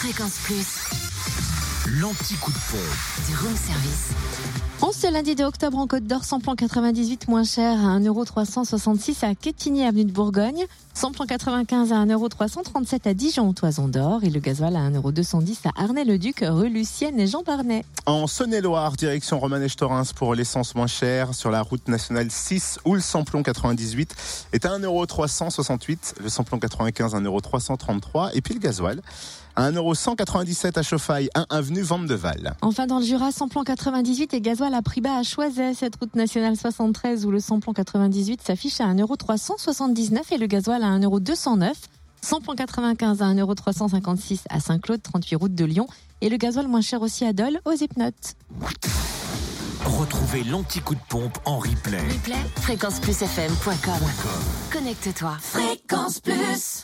Fréquence Plus, L'anti-coup de pompe. du room service. En ce lundi de octobre en Côte d'Or, samplon 98 moins cher à 1,366€ à Quetigny, avenue de Bourgogne. Samplon 95 à 1,337€ à Dijon, Toison d'Or. Et le gasoil à 1,210€ à Arnay-le-Duc, rue Lucienne et Jean Barnet. En Saône-et-Loire, direction Romanèche-Torins pour l'essence moins chère sur la route nationale 6 où le samplon 98 est à 1,368€, le samplon 95 à 1,333€ et puis le gasoil à 1,197€ à Chauffaille, 1 avenue Vandeval. Enfin, dans le Jura, samplon 98 et gasoil à prix bas à Choiset, cette route nationale 73 où le samplon 98 s'affiche à 1,379€ et le gasoil à 1,209€. Samplon 95 à 1,356€ à Saint-Claude, 38 route de Lyon. Et le gasoil moins cher aussi à Dole, aux Hypnotes. Retrouvez l'anti-coup de pompe en replay. Replay, fréquenceplusfm.com. Connecte-toi. Fréquence Plus.